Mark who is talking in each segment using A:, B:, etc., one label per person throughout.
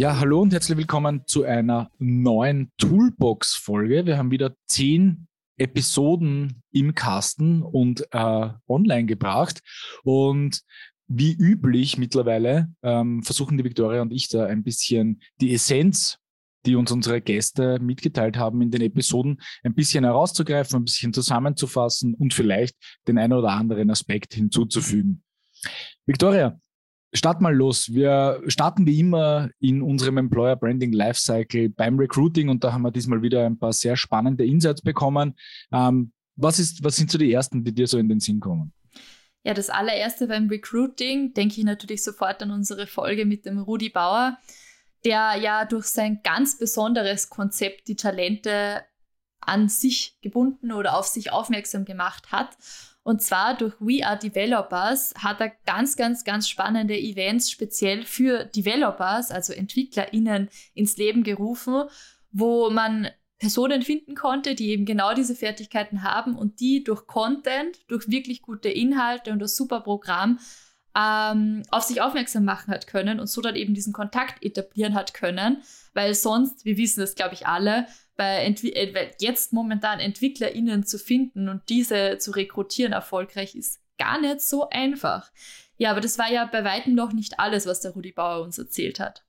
A: Ja, hallo und herzlich willkommen zu einer neuen Toolbox-Folge. Wir haben wieder zehn Episoden im Kasten und äh, online gebracht. Und wie üblich mittlerweile ähm, versuchen die Victoria und ich da ein bisschen die Essenz, die uns unsere Gäste mitgeteilt haben in den Episoden, ein bisschen herauszugreifen, ein bisschen zusammenzufassen und vielleicht den einen oder anderen Aspekt hinzuzufügen. Victoria, Start mal los. Wir starten wie immer in unserem Employer Branding Lifecycle beim Recruiting und da haben wir diesmal wieder ein paar sehr spannende Insights bekommen. Ähm, was, ist, was sind so die ersten, die dir so in den Sinn kommen?
B: Ja, das allererste beim Recruiting denke ich natürlich sofort an unsere Folge mit dem Rudi Bauer, der ja durch sein ganz besonderes Konzept die Talente an sich gebunden oder auf sich aufmerksam gemacht hat und zwar durch We Are Developers hat er ganz, ganz, ganz spannende Events speziell für Developers, also EntwicklerInnen, ins Leben gerufen, wo man Personen finden konnte, die eben genau diese Fertigkeiten haben und die durch Content, durch wirklich gute Inhalte und das super Programm ähm, auf sich aufmerksam machen hat können und so dann eben diesen Kontakt etablieren hat können, weil sonst, wir wissen das glaube ich alle, bei Entwi äh, jetzt momentan EntwicklerInnen zu finden und diese zu rekrutieren erfolgreich ist gar nicht so einfach. Ja, aber das war ja bei weitem noch nicht alles, was der Rudi Bauer uns erzählt hat.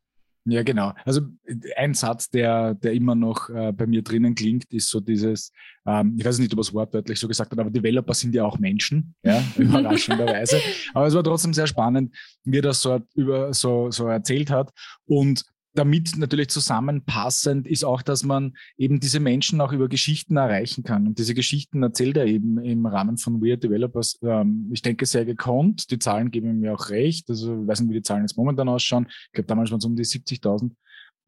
A: Ja, genau. Also ein Satz, der, der immer noch äh, bei mir drinnen klingt, ist so dieses, ähm, ich weiß nicht, ob er es wortwörtlich so gesagt hat, aber Developer sind ja auch Menschen, ja, überraschenderweise. aber es war trotzdem sehr spannend, wie er das so, über, so, so erzählt hat. Und damit natürlich zusammenpassend ist auch, dass man eben diese Menschen auch über Geschichten erreichen kann. Und diese Geschichten erzählt er eben im Rahmen von Weird Developers, ähm, ich denke, sehr gekonnt. Die Zahlen geben mir auch recht. Also ich weiß nicht, wie die Zahlen jetzt momentan ausschauen. Ich glaube, damals waren es um die 70.000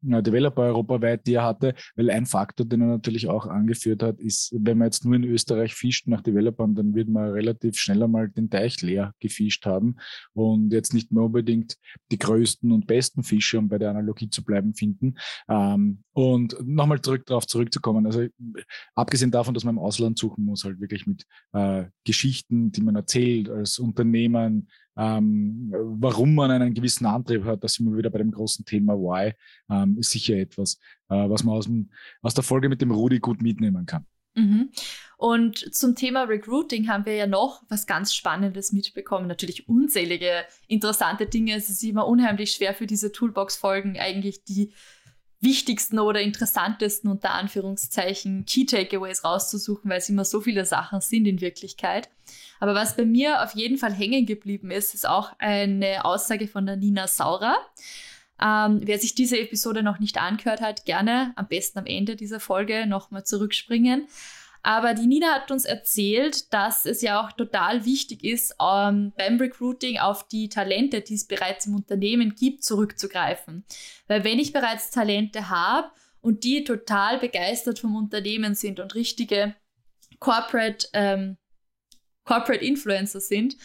A: Developer europaweit, die er hatte, weil ein Faktor, den er natürlich auch angeführt hat, ist, wenn man jetzt nur in Österreich fischt nach Developern, dann wird man relativ schnell einmal den Teich leer gefischt haben und jetzt nicht mehr unbedingt die größten und besten Fische, um bei der Analogie zu bleiben, finden. Ähm, und nochmal zurück darauf zurückzukommen, also abgesehen davon, dass man im Ausland suchen muss, halt wirklich mit äh, Geschichten, die man erzählt als Unternehmen, ähm, warum man einen gewissen Antrieb hat, das sind wir wieder bei dem großen Thema Why, ähm, ist sicher etwas, äh, was man aus, dem, aus der Folge mit dem Rudi gut mitnehmen kann.
B: Mhm. Und zum Thema Recruiting haben wir ja noch was ganz Spannendes mitbekommen. Natürlich unzählige interessante Dinge. Es ist immer unheimlich schwer für diese Toolbox-Folgen eigentlich die wichtigsten oder interessantesten unter Anführungszeichen Key Takeaways rauszusuchen, weil es immer so viele Sachen sind in Wirklichkeit. Aber was bei mir auf jeden Fall hängen geblieben ist, ist auch eine Aussage von der Nina Saurer. Ähm, wer sich diese Episode noch nicht angehört hat, gerne am besten am Ende dieser Folge nochmal zurückspringen. Aber die Nina hat uns erzählt, dass es ja auch total wichtig ist, ähm, beim Recruiting auf die Talente, die es bereits im Unternehmen gibt, zurückzugreifen. Weil wenn ich bereits Talente habe und die total begeistert vom Unternehmen sind und richtige Corporate, ähm, Corporate Influencer sind,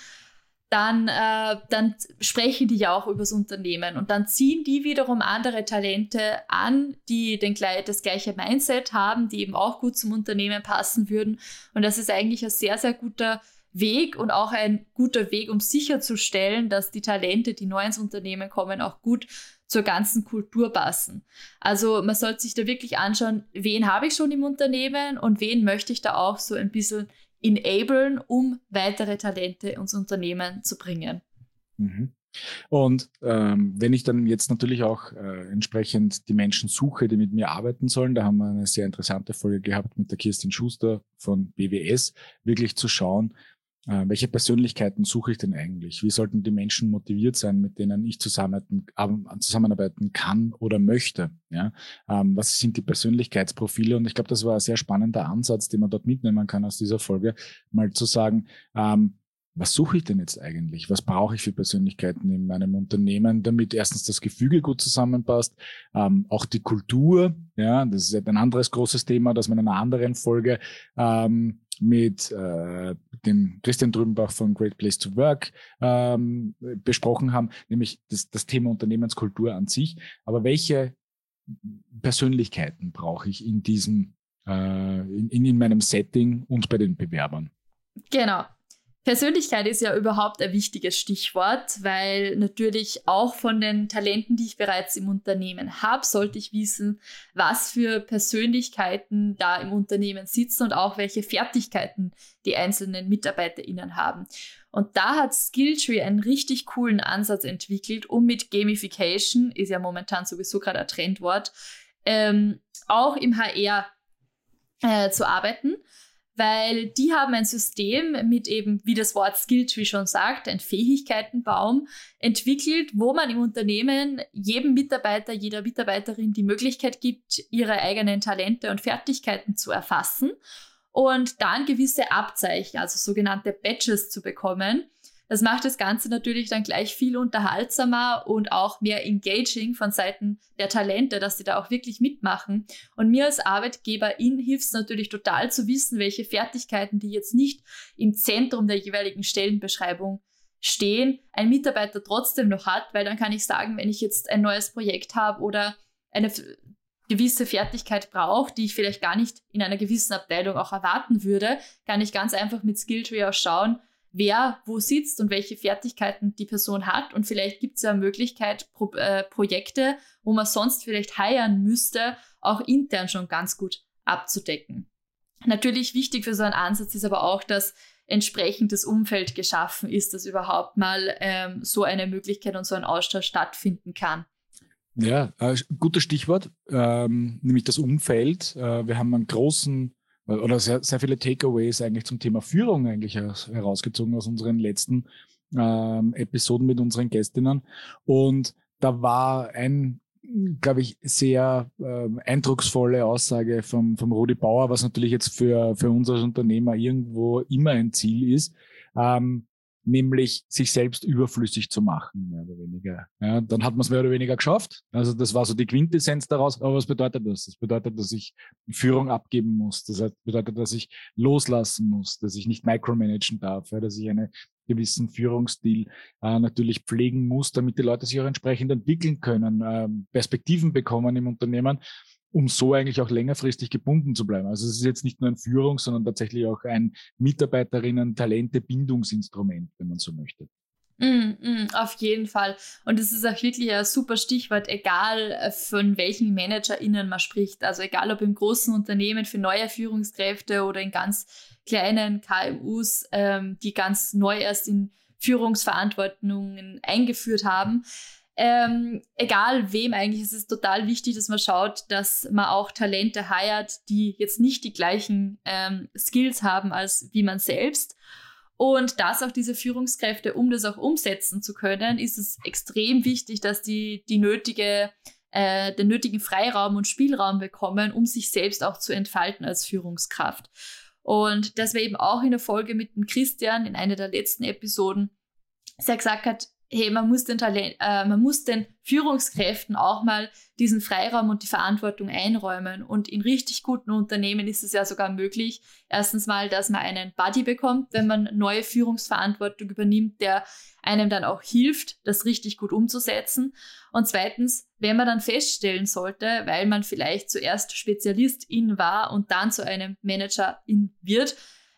B: dann, äh, dann sprechen die ja auch über das Unternehmen und dann ziehen die wiederum andere Talente an, die den, das gleiche Mindset haben, die eben auch gut zum Unternehmen passen würden. Und das ist eigentlich ein sehr, sehr guter Weg und auch ein guter Weg, um sicherzustellen, dass die Talente, die neu ins Unternehmen kommen, auch gut zur ganzen Kultur passen. Also man sollte sich da wirklich anschauen, wen habe ich schon im Unternehmen und wen möchte ich da auch so ein bisschen enablen, um weitere Talente ins Unternehmen zu bringen.
A: Mhm. Und ähm, wenn ich dann jetzt natürlich auch äh, entsprechend die Menschen suche, die mit mir arbeiten sollen, da haben wir eine sehr interessante Folge gehabt mit der Kirstin Schuster von BWS, wirklich zu schauen, welche Persönlichkeiten suche ich denn eigentlich? Wie sollten die Menschen motiviert sein, mit denen ich zusammenarbeiten, zusammenarbeiten kann oder möchte? Ja? Ähm, was sind die Persönlichkeitsprofile? Und ich glaube, das war ein sehr spannender Ansatz, den man dort mitnehmen kann aus dieser Folge, mal zu sagen, ähm, was suche ich denn jetzt eigentlich? Was brauche ich für Persönlichkeiten in meinem Unternehmen, damit erstens das Gefüge gut zusammenpasst, ähm, auch die Kultur, ja, das ist ein anderes großes Thema, das wir in einer anderen Folge ähm, mit äh, dem Christian Drübenbach von Great Place to Work ähm, besprochen haben, nämlich das, das Thema Unternehmenskultur an sich. Aber welche Persönlichkeiten brauche ich in diesem, äh, in, in meinem Setting und bei den Bewerbern?
B: Genau. Persönlichkeit ist ja überhaupt ein wichtiges Stichwort, weil natürlich auch von den Talenten, die ich bereits im Unternehmen habe, sollte ich wissen, was für Persönlichkeiten da im Unternehmen sitzen und auch welche Fertigkeiten die einzelnen MitarbeiterInnen haben. Und da hat Skilltree einen richtig coolen Ansatz entwickelt, um mit Gamification, ist ja momentan sowieso gerade ein Trendwort, ähm, auch im HR äh, zu arbeiten weil die haben ein System mit eben, wie das Wort Skilltree schon sagt, ein Fähigkeitenbaum entwickelt, wo man im Unternehmen jedem Mitarbeiter, jeder Mitarbeiterin die Möglichkeit gibt, ihre eigenen Talente und Fertigkeiten zu erfassen und dann gewisse Abzeichen, also sogenannte Badges zu bekommen, das macht das Ganze natürlich dann gleich viel unterhaltsamer und auch mehr engaging von Seiten der Talente, dass sie da auch wirklich mitmachen. Und mir als Arbeitgeberin hilft es natürlich total zu wissen, welche Fertigkeiten, die jetzt nicht im Zentrum der jeweiligen Stellenbeschreibung stehen, ein Mitarbeiter trotzdem noch hat, weil dann kann ich sagen, wenn ich jetzt ein neues Projekt habe oder eine gewisse Fertigkeit brauche, die ich vielleicht gar nicht in einer gewissen Abteilung auch erwarten würde, kann ich ganz einfach mit Skilltree auch schauen, wer wo sitzt und welche Fertigkeiten die Person hat. Und vielleicht gibt es ja Möglichkeit, Pro äh, Projekte, wo man sonst vielleicht heiern müsste, auch intern schon ganz gut abzudecken. Natürlich wichtig für so einen Ansatz ist aber auch, dass entsprechend das Umfeld geschaffen ist, dass überhaupt mal ähm, so eine Möglichkeit und so ein Austausch stattfinden kann.
A: Ja, äh, gutes Stichwort, ähm, nämlich das Umfeld. Äh, wir haben einen großen oder sehr, sehr viele Takeaways eigentlich zum Thema Führung eigentlich herausgezogen aus unseren letzten ähm, Episoden mit unseren Gästinnen. Und da war ein, glaube ich, sehr äh, eindrucksvolle Aussage vom, vom Rudi Bauer, was natürlich jetzt für, für uns als Unternehmer irgendwo immer ein Ziel ist. Ähm, nämlich sich selbst überflüssig zu machen, mehr oder weniger. Ja, dann hat man es mehr oder weniger geschafft. Also das war so die Quintessenz daraus. Aber was bedeutet das? Das bedeutet, dass ich Führung abgeben muss. Das bedeutet, dass ich loslassen muss, dass ich nicht micromanagen darf, ja, dass ich einen gewissen Führungsstil äh, natürlich pflegen muss, damit die Leute sich auch entsprechend entwickeln können, äh, Perspektiven bekommen im Unternehmen um so eigentlich auch längerfristig gebunden zu bleiben. Also es ist jetzt nicht nur ein Führung, sondern tatsächlich auch ein Mitarbeiterinnen-Talente-Bindungsinstrument, wenn man so möchte.
B: Mm, mm, auf jeden Fall. Und es ist auch wirklich ein super Stichwort, egal äh, von welchen ManagerInnen man spricht. Also egal ob im großen Unternehmen für neue Führungskräfte oder in ganz kleinen KMUs, ähm, die ganz neu erst in Führungsverantwortungen eingeführt haben ähm, egal wem eigentlich, ist es total wichtig, dass man schaut, dass man auch Talente heiert, die jetzt nicht die gleichen ähm, Skills haben als wie man selbst. Und dass auch diese Führungskräfte, um das auch umsetzen zu können, ist es extrem wichtig, dass die die nötige äh, den nötigen Freiraum und Spielraum bekommen, um sich selbst auch zu entfalten als Führungskraft. Und dass wir eben auch in der Folge mit dem Christian in einer der letzten Episoden sehr gesagt hat, hey, man muss den Talent, äh, man muss den Führungskräften auch mal diesen Freiraum und die Verantwortung einräumen. Und in richtig guten Unternehmen ist es ja sogar möglich, erstens mal, dass man einen Buddy bekommt, wenn man neue Führungsverantwortung übernimmt, der einem dann auch hilft, das richtig gut umzusetzen. Und zweitens, wenn man dann feststellen sollte, weil man vielleicht zuerst Spezialistin war und dann zu einem Managerin wird,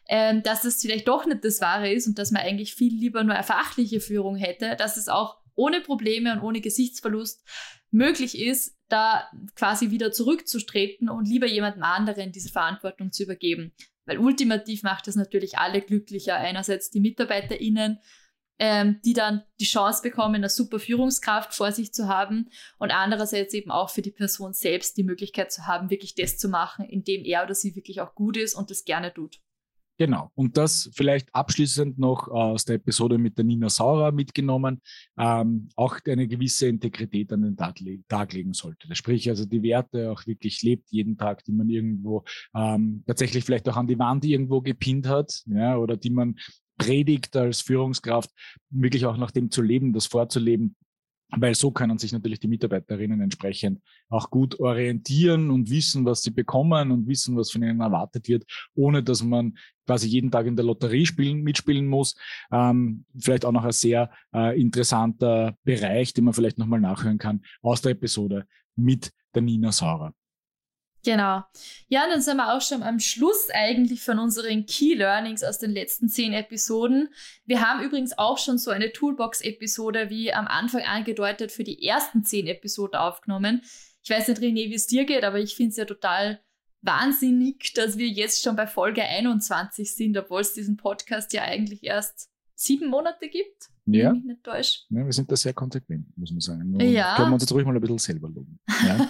B: ähm, dass es vielleicht doch nicht das Wahre ist und dass man eigentlich viel lieber nur eine fachliche Führung hätte, dass es auch ohne Probleme und ohne Gesichtsverlust möglich ist, da quasi wieder zurückzutreten und lieber jemandem anderen diese Verantwortung zu übergeben. Weil ultimativ macht es natürlich alle glücklicher. Einerseits die MitarbeiterInnen, ähm, die dann die Chance bekommen, eine super Führungskraft vor sich zu haben und andererseits eben auch für die Person selbst die Möglichkeit zu haben, wirklich das zu machen, indem er oder sie wirklich auch gut ist und das gerne tut.
A: Genau. Und das vielleicht abschließend noch aus der Episode mit der Nina Saurer mitgenommen, ähm, auch eine gewisse Integrität an den Tag, Tag legen sollte. Sprich, also die Werte auch wirklich lebt jeden Tag, die man irgendwo ähm, tatsächlich vielleicht auch an die Wand irgendwo gepinnt hat, ja, oder die man predigt als Führungskraft, wirklich auch nach dem zu leben, das vorzuleben, weil so können sich natürlich die Mitarbeiterinnen entsprechend auch gut orientieren und wissen, was sie bekommen und wissen, was von ihnen erwartet wird, ohne dass man quasi jeden Tag in der Lotterie spielen, mitspielen muss. Ähm, vielleicht auch noch ein sehr äh, interessanter Bereich, den man vielleicht nochmal nachhören kann aus der Episode mit der Nina Saurer.
B: Genau. Ja, dann sind wir auch schon am Schluss eigentlich von unseren Key Learnings aus den letzten zehn Episoden. Wir haben übrigens auch schon so eine Toolbox-Episode, wie am Anfang angedeutet, für die ersten zehn Episoden aufgenommen. Ich weiß nicht, René, wie es dir geht, aber ich finde es ja total wahnsinnig, dass wir jetzt schon bei Folge 21 sind, obwohl es diesen Podcast ja eigentlich erst sieben Monate gibt.
A: Ja. Mich nicht täusche. ja. Wir sind da sehr konsequent, muss man sagen.
B: Nur ja.
A: Können wir uns jetzt ruhig mal ein bisschen selber loben.
B: Ja,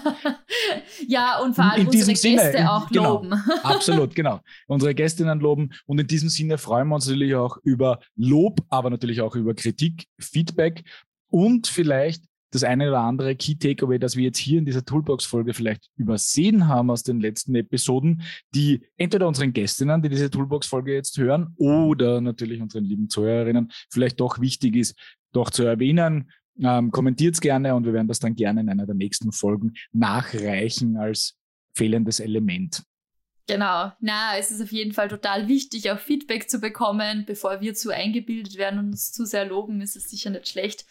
B: ja und vor allem in unsere Sinne, Gäste in, auch
A: genau,
B: loben.
A: Absolut, genau. Unsere Gästinnen loben. Und in diesem Sinne freuen wir uns natürlich auch über Lob, aber natürlich auch über Kritik, Feedback und vielleicht das eine oder andere Key Takeaway, das wir jetzt hier in dieser Toolbox-Folge vielleicht übersehen haben aus den letzten Episoden, die entweder unseren Gästinnen, die diese Toolbox-Folge jetzt hören, oder natürlich unseren lieben Zuhörerinnen vielleicht doch wichtig ist, doch zu erwähnen. Ähm, Kommentiert es gerne und wir werden das dann gerne in einer der nächsten Folgen nachreichen als fehlendes Element.
B: Genau, na, es ist auf jeden Fall total wichtig, auch Feedback zu bekommen, bevor wir zu eingebildet werden und uns zu sehr loben, ist es sicher nicht schlecht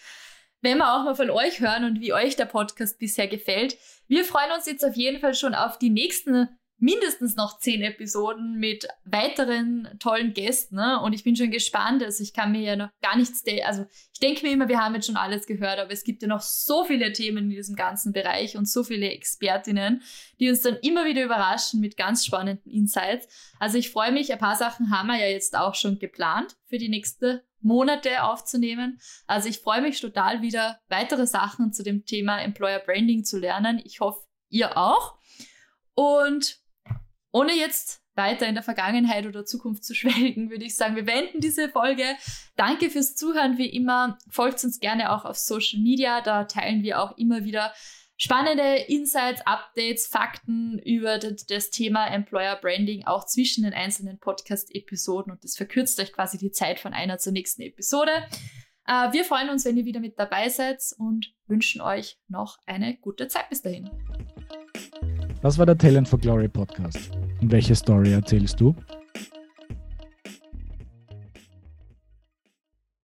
B: wenn wir auch mal von euch hören und wie euch der Podcast bisher gefällt. Wir freuen uns jetzt auf jeden Fall schon auf die nächsten mindestens noch zehn Episoden mit weiteren tollen Gästen. Ne? Und ich bin schon gespannt. Also ich kann mir ja noch gar nichts, also ich denke mir immer, wir haben jetzt schon alles gehört, aber es gibt ja noch so viele Themen in diesem ganzen Bereich und so viele Expertinnen, die uns dann immer wieder überraschen mit ganz spannenden Insights. Also ich freue mich, ein paar Sachen haben wir ja jetzt auch schon geplant für die nächste Monate aufzunehmen. Also ich freue mich total wieder weitere Sachen zu dem Thema Employer Branding zu lernen. Ich hoffe, ihr auch. Und ohne jetzt weiter in der Vergangenheit oder Zukunft zu schwelgen, würde ich sagen, wir wenden diese Folge. Danke fürs Zuhören, wie immer. Folgt uns gerne auch auf Social Media, da teilen wir auch immer wieder spannende Insights, Updates, Fakten über das Thema Employer Branding auch zwischen den einzelnen Podcast-Episoden und das verkürzt euch quasi die Zeit von einer zur nächsten Episode. Äh, wir freuen uns, wenn ihr wieder mit dabei seid und wünschen euch noch eine gute Zeit bis dahin.
A: Das war der Talent for Glory Podcast. Welche Story erzählst du?